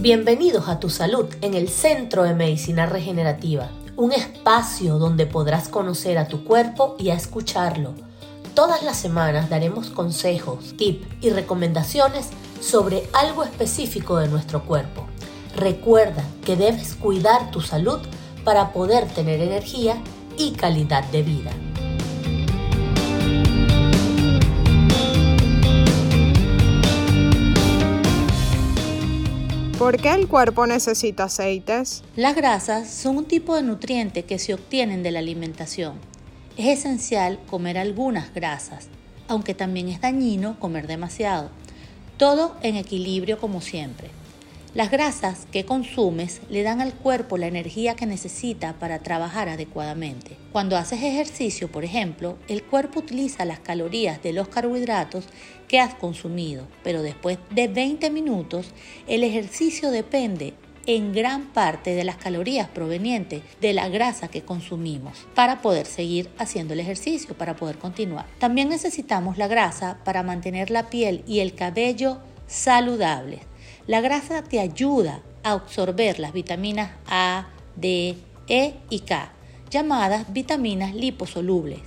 Bienvenidos a Tu Salud en el Centro de Medicina Regenerativa, un espacio donde podrás conocer a tu cuerpo y a escucharlo. Todas las semanas daremos consejos, tips y recomendaciones sobre algo específico de nuestro cuerpo. Recuerda que debes cuidar tu salud para poder tener energía y calidad de vida. ¿Por qué el cuerpo necesita aceites? Las grasas son un tipo de nutriente que se obtienen de la alimentación. Es esencial comer algunas grasas, aunque también es dañino comer demasiado. Todo en equilibrio como siempre. Las grasas que consumes le dan al cuerpo la energía que necesita para trabajar adecuadamente. Cuando haces ejercicio, por ejemplo, el cuerpo utiliza las calorías de los carbohidratos que has consumido, pero después de 20 minutos el ejercicio depende en gran parte de las calorías provenientes de la grasa que consumimos para poder seguir haciendo el ejercicio, para poder continuar. También necesitamos la grasa para mantener la piel y el cabello saludables la grasa te ayuda a absorber las vitaminas A, D, E y K, llamadas vitaminas liposolubles.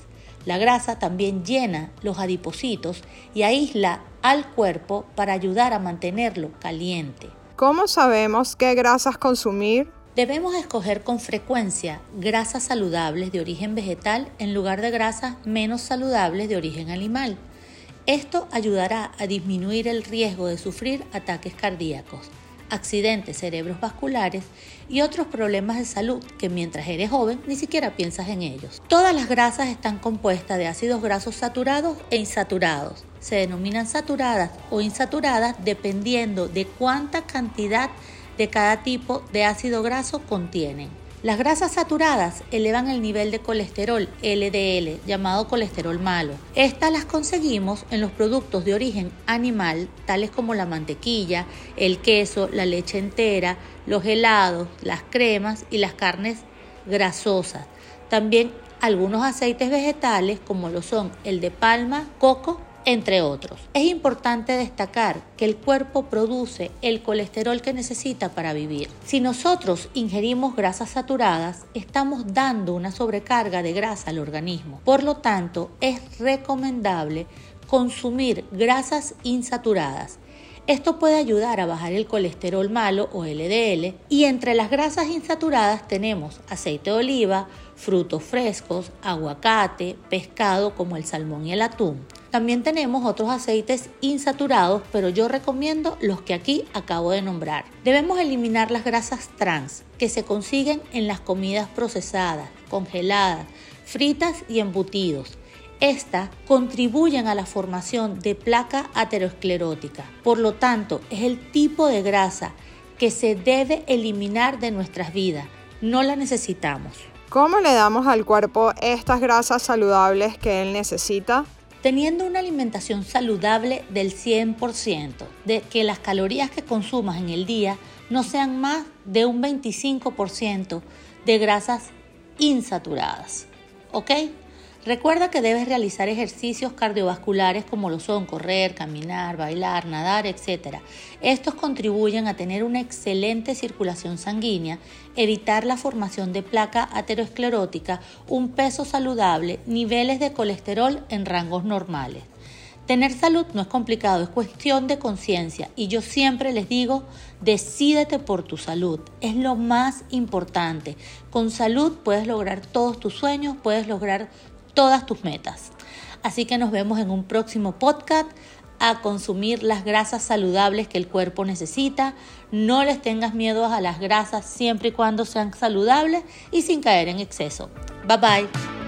La grasa también llena los adipocitos y aísla al cuerpo para ayudar a mantenerlo caliente. ¿Cómo sabemos qué grasas consumir? Debemos escoger con frecuencia grasas saludables de origen vegetal en lugar de grasas menos saludables de origen animal. Esto ayudará a disminuir el riesgo de sufrir ataques cardíacos, accidentes cerebrovasculares y otros problemas de salud que mientras eres joven ni siquiera piensas en ellos. Todas las grasas están compuestas de ácidos grasos saturados e insaturados. Se denominan saturadas o insaturadas dependiendo de cuánta cantidad de cada tipo de ácido graso contienen. Las grasas saturadas elevan el nivel de colesterol LDL, llamado colesterol malo. Estas las conseguimos en los productos de origen animal, tales como la mantequilla, el queso, la leche entera, los helados, las cremas y las carnes grasosas. También algunos aceites vegetales como lo son el de palma, coco entre otros. Es importante destacar que el cuerpo produce el colesterol que necesita para vivir. Si nosotros ingerimos grasas saturadas, estamos dando una sobrecarga de grasa al organismo. Por lo tanto, es recomendable consumir grasas insaturadas. Esto puede ayudar a bajar el colesterol malo o LDL y entre las grasas insaturadas tenemos aceite de oliva, frutos frescos, aguacate, pescado como el salmón y el atún. También tenemos otros aceites insaturados, pero yo recomiendo los que aquí acabo de nombrar. Debemos eliminar las grasas trans que se consiguen en las comidas procesadas, congeladas, fritas y embutidos. Estas contribuyen a la formación de placa aterosclerótica. Por lo tanto, es el tipo de grasa que se debe eliminar de nuestras vidas. No la necesitamos. ¿Cómo le damos al cuerpo estas grasas saludables que él necesita? Teniendo una alimentación saludable del 100%, de que las calorías que consumas en el día no sean más de un 25% de grasas insaturadas. ¿Ok? Recuerda que debes realizar ejercicios cardiovasculares como lo son correr, caminar, bailar, nadar, etc. Estos contribuyen a tener una excelente circulación sanguínea, evitar la formación de placa aterosclerótica, un peso saludable, niveles de colesterol en rangos normales. Tener salud no es complicado, es cuestión de conciencia y yo siempre les digo, decídete por tu salud, es lo más importante. Con salud puedes lograr todos tus sueños, puedes lograr todas tus metas. Así que nos vemos en un próximo podcast a consumir las grasas saludables que el cuerpo necesita. No les tengas miedo a las grasas siempre y cuando sean saludables y sin caer en exceso. Bye bye.